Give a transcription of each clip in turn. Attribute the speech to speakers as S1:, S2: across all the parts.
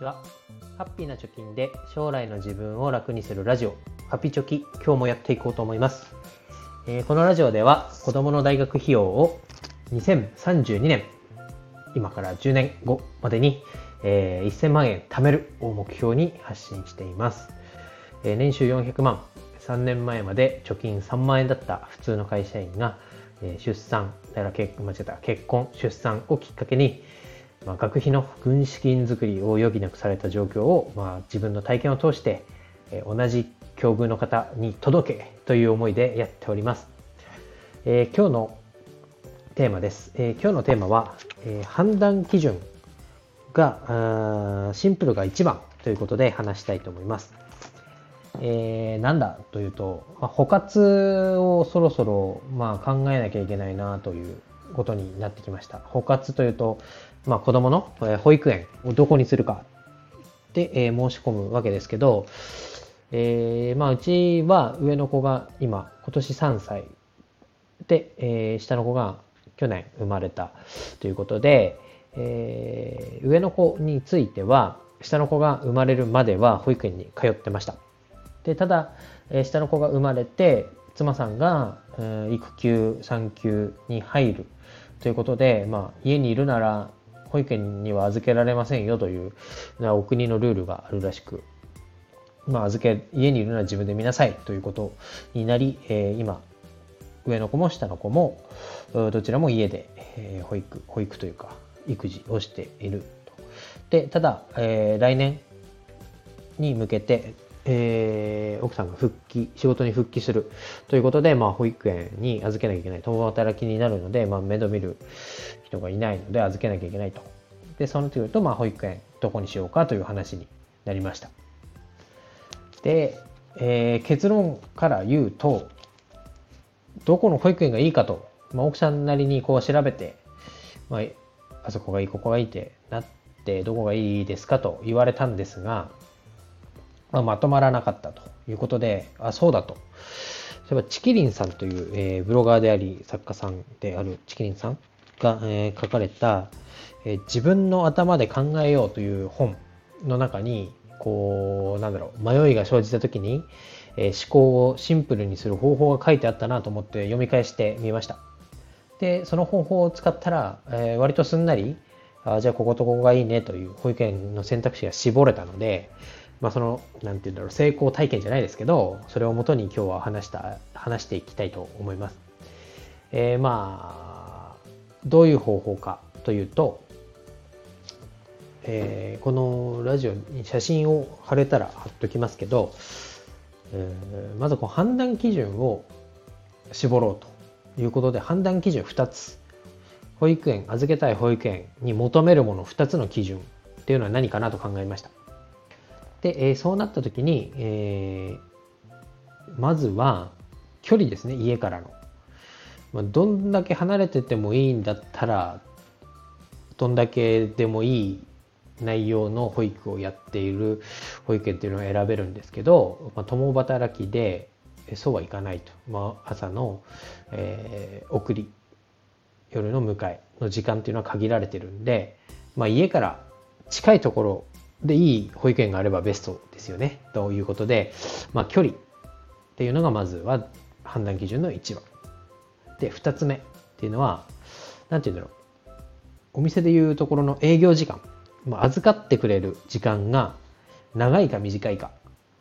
S1: ちは。ハッピーな貯金で将来の自分を楽にするラジオ、ハピチョキ、今日もやっていこうと思います。えーこのラジオでは子供の大学費用を2032年、今から10年後までに、えー1000万円貯めるを目標に発信しています。えー年収400万、3年前まで貯金3万円だった普通の会社員が、出産、だから結間違えた結婚、出産をきっかけに、まあ、学費の軍資金作りを余儀なくされた状況を、まあ、自分の体験を通して、え同じ境遇の方に届けという思いでやっております。えー今日のテーマです。えー今日のテーマは、えー判断基準がシンプルが一番ということで話したいと思います。えーなんだというと、まあ、補活をそろそろ、まあ、考えなきゃいけないなということになってきました。補活というと、まあ、子供の保育園をどこにするかで、え申し込むわけですけど、えーまあ、うちは上の子が今、今年3歳で、えー下の子が去年生まれたということで、えー上の子については、下の子が生まれるまでは保育園に通ってました。でただ、えー下の子が生まれて妻さんが、えー育休産休に入るということで、まあ、家にいるなら保育園には預けられませんよというお国のルールがあるらしく、まあ、預け家にいるなら自分で見なさいということになり、え今上の子も下の子もどちらも家で、え保育保育というか育児をしているとでただ、え来年に向けて、えー奥さんが復帰、仕事に復帰するということで、まあ、保育園に預けなきゃいけない。共働きになるので、まあ、面倒見る人がいないので、預けなきゃいけないと。で、その時と、まあ、保育園どこにしようかという話になりました。で、えー結論から言うと、どこの保育園がいいかと、まあ、奥さんなりにこう調べて、まあ、あそこがいい、ここがいいってなって、どこがいいですかと言われたんですが、まあ、まとまらなかったということで、あ、そうだと。例えば、チキリンさんという、えーブロガーであり、作家さんであるチキリンさんが、えー書かれた、えー自分の頭で考えようという本の中に、こう、なんだろう、迷いが生じたときに、え思考をシンプルにする方法が書いてあったなと思って読み返してみました。で、その方法を使ったら、え割とすんなり、あじゃあこことここがいいねという保育園の選択肢が絞れたので、まあその、なんて言うんだろう、成功体験じゃないですけど、それをもとに今日は話した、話していきたいと思います。えーまあ、どういう方法かというと、えーこのラジオに写真を貼れたら貼っときますけど、えーまずこう判断基準を絞ろうということで判断基準2つ。保育園預けたい保育園に求めるもの2つの基準っていうのは何かなと考えました。で、えーそうなった時に、えーまずは距離ですね家からの、まあ、どんだけ離れててもいいんだったらどんだけでもいい内容の保育をやっている保育園っていうのを選べるんですけど、まあ、共働きでそうはいかないと、まあ、朝の、えー送り夜の迎えの時間っていうのは限られてるんで、まあ、家から近いところでいい保育園があればベストですよね。ということで、まあ、距離っていうのがまずは判断基準の1番。で2つ目っていうのは何て言うんだろう。お店でいうところの営業時間、まあ、預かってくれる時間が長いか短いか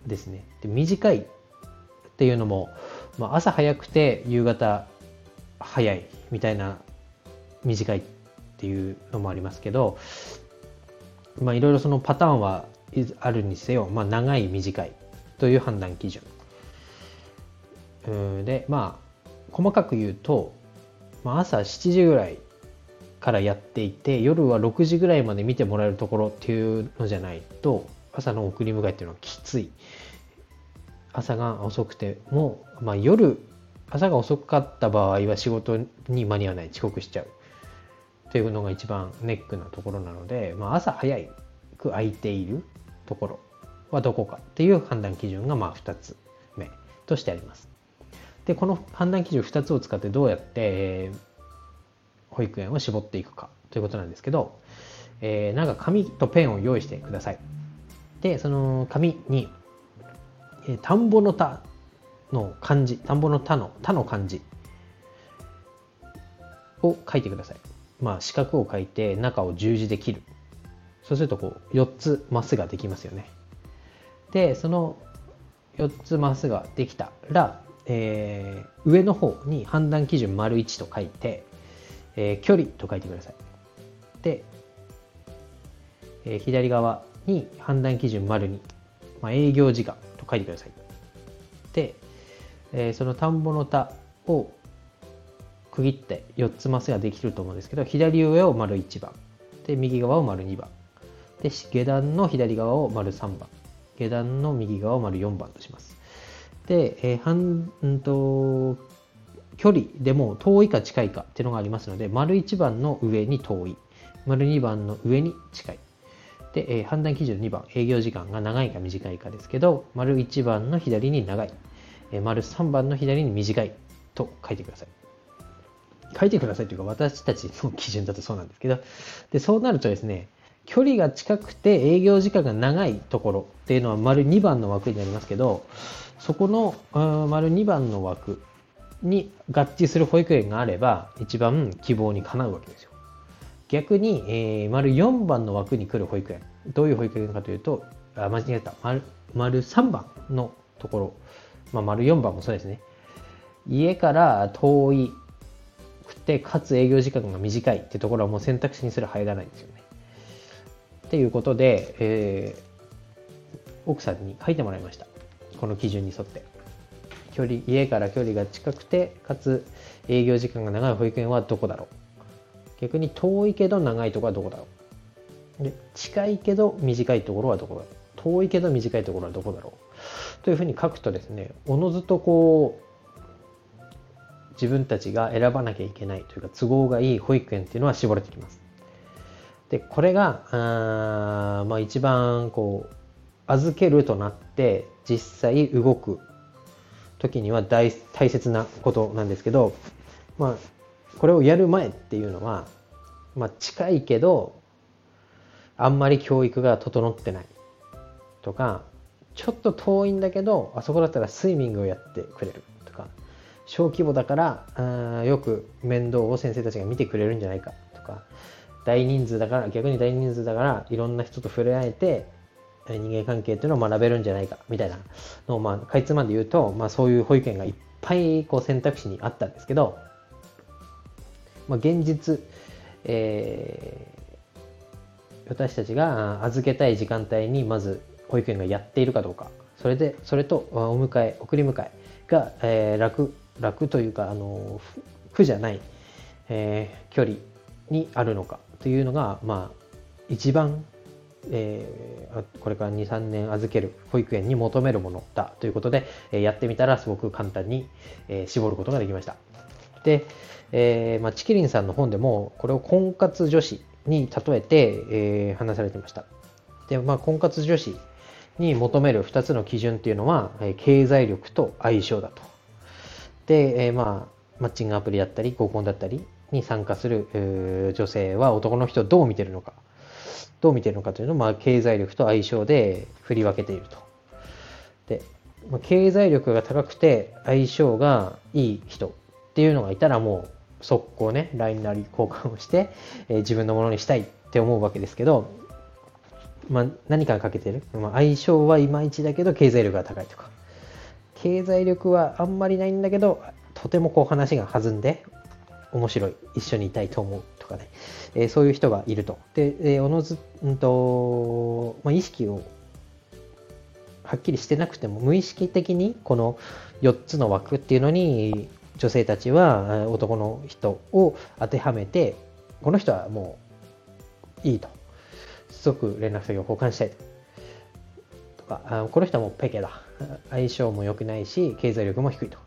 S1: ですね。で短いっていうのも、まあ、朝早くて夕方早いみたいな短いっていうのもありますけどまあいろいろそのパターンはあるにせよ、まあ、長い短いという判断基準。うんでまあ細かく言うと、まあ、朝7時ぐらいからやっていて夜は6時ぐらいまで見てもらえるところっていうのじゃないと朝の送り迎えっていうのはきつい。朝が遅くても、まあ、夜朝が遅かった場合は仕事に間に合わない。遅刻しちゃう。というのが一番ネックなところなので、まあ、朝早く空いているところはどこかっていう判断基準がまあ2つ目としてあります。でこの判断基準2つを使ってどうやって、えー保育園を絞っていくかということなんですけど、えー、なんか紙とペンを用意してください。で、その紙に、えー、田んぼの田の漢字、田んぼの田の田の漢字を書いてください。まあ、四角を書いて中を十字で切る。そうするとこう4つマスができますよね。で、その4つマスができたら、えー、上の方に判断基準丸1と書いて、えー、距離と書いてください。で、えー、左側に判断基準丸2、まあ、営業時間と書いてください。で、えー、その田んぼの田を区切って4つマスができると思うんですけど、左上を丸1番、で、右側を丸2番、で、下段の左側を丸3番、下段の右側を丸4番とします。で、えー、半、うんと、距離でも遠いか近いかっていうのがありますので、丸1番の上に遠い、丸2番の上に近い。で、えー、判断基準2番、営業時間が長いか短いかですけど、丸1番の左に長い、えー、丸3番の左に短いと書いてください。書いてくださいというか、私たちの基準だとそうなんですけど、で、そうなるとですね、距離が近くて営業時間が長いところっていうのは丸2番の枠になりますけど、そこの丸2番の枠に合致する保育園があれば、一番希望にかなうわけですよ。逆に、えー、丸4番の枠に来る保育園。どういう保育園かというと、あ間違えた丸。丸3番のところ。まあ、丸4番もそうですね。家から遠いくて、かつ営業時間が短いってところはもう選択肢にすら入らないんですよね。っていうことで、えー、奥さんに書いてもらいました。この基準に沿って。距離、家から距離が近くて、かつ営業時間が長い保育園はどこだろう。逆に遠いけど長いところはどこだろう。で近いけど短いところはどこだろう。遠いけど短いところはどこだろう。というふうに書くとですねおのずとこう自分たちが選ばなきゃいけないというか都合がいい保育園っていうのは絞れてきます。でこれがあまあ一番こう預けるとなって実際動く時には大大切なことなんですけどまあこれをやる前っていうのは、まあ、近いけどあんまり教育が整ってないとかちょっと遠いんだけどあそこだったらスイミングをやってくれるとか小規模だからあよく面倒を先生たちが見てくれるんじゃないかとか大人数だから逆に大人数だからいろんな人と触れ合えて人間関係っていうのを学べるんじゃないかみたいなのをまあかいつまんで言うと、まあ、そういう保育園がいっぱいこう選択肢にあったんですけどまあ、現実、えー、私たちが預けたい時間帯にまず保育園がやっているかどうか、それで、それとお迎え、送り迎えが、えー、楽、楽というか、あの、苦じゃない、えー、距離にあるのかというのが、まあ、一番、えー、これから2、3年預ける保育園に求めるものだということで、えやってみたらすごく簡単に、え絞ることができました。で、えー、まあ、チキリンさんの本でもこれを婚活女子に例えて、えー、話されてました。で、まあ、婚活女子に求める2つの基準っていうのは、え、経済力と相性だと。で、え、まあ、マッチングアプリだったり合コンだったりに参加する女性は男の人をどう見てるのかどう見てるのかというのを、まあ、経済力と相性で振り分けていると。で、まあ、経済力が高くて相性がいい人っていうのがいたらもう速攻ね、LINE なり交換をして、えー、自分のものにしたいって思うわけですけど、まあ、何かがかけてる、まあ、相性はいまいちだけど経済力が高いとか。経済力はあんまりないんだけどとてもこう話が弾んで面白い。一緒にいたいと思う。かね、えー、そういう人がいるとで、えー、おのず、んとまあ、意識をはっきりしてなくても無意識的にこの4つの枠っていうのに女性たちは男の人を当てはめて、この人はもういいと。すごく連絡先を交換したいと。とか、この人はもうペケだ。相性も良くないし、経済力も低いと。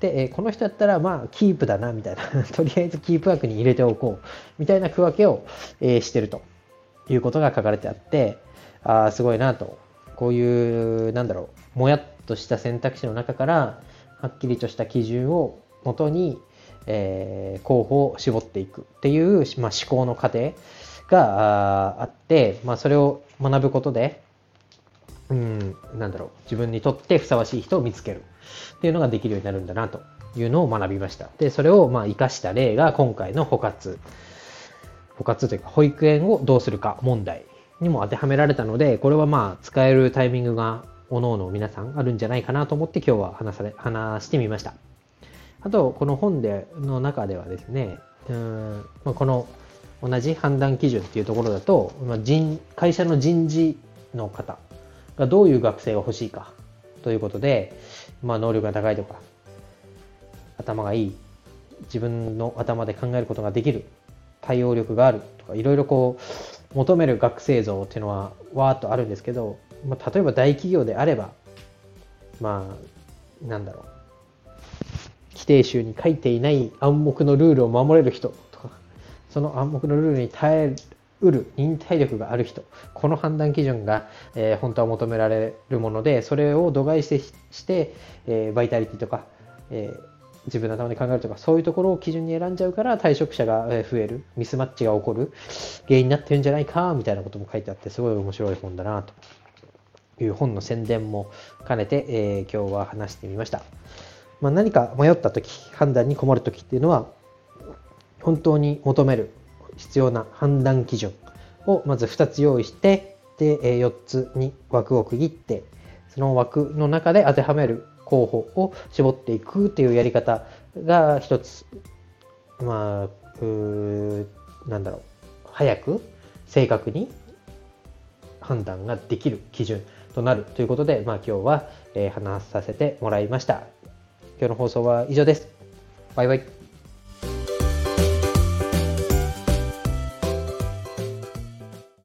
S1: で、この人だったら、まあ、キープだな、みたいな。とりあえずキープ枠に入れておこう。みたいな区分けを、えしてるということが書かれてあって、ああ、すごいなと。こういう、なんだろう、もやっとした選択肢の中から、はっきりとした基準をもとに、えー、候補を絞っていくっていう、まあ、思考の過程があって、まあ、それを学ぶことで、うん、なんだろう、自分にとってふさわしい人を見つけるっていうのができるようになるんだなというのを学びました。で、それをまあ活かした例が今回の補活。補活というか保育園をどうするか問題にも当てはめられたので、これはまあ使えるタイミングが各々皆さんあるんじゃないかなと思って今日は話され、話してみました。あと、この本での中ではですね、うんまあ、この同じ判断基準っていうところだと、まあ、人会社の人事の方がどういう学生が欲しいかということで、まあ、能力が高いとか、頭がいい、自分の頭で考えることができる、対応力があるとか、いろいろこう、求める学生像っていうのはわーっとあるんですけど、まあ、例えば大企業であれば、まあ、なんだろう。規定集に書いていない暗黙のルールを守れる人とか、その暗黙のルールに耐えうる忍耐力がある人、この判断基準が、えー、本当は求められるもので、それを度外視して、えー、バイタリティとか、えー、自分の頭で考えるとか、そういうところを基準に選んじゃうから退職者が増える、ミスマッチが起こる原因になってるんじゃないか、みたいなことも書いてあって、すごい面白い本だな、という本の宣伝も兼ねて、えー、今日は話してみました。まあ、何か迷った時、判断に困る時っていうのは、本当に求める必要な判断基準をまず2つ用意して、で、4つに枠を区切って、その枠の中で当てはめる候補を絞っていくっていうやり方が一つ、まあ、うなんだろう、早く、正確に判断ができる基準となるということで、まあ今日は、え、話させてもらいました。今日の放送は以上です。バイバイ。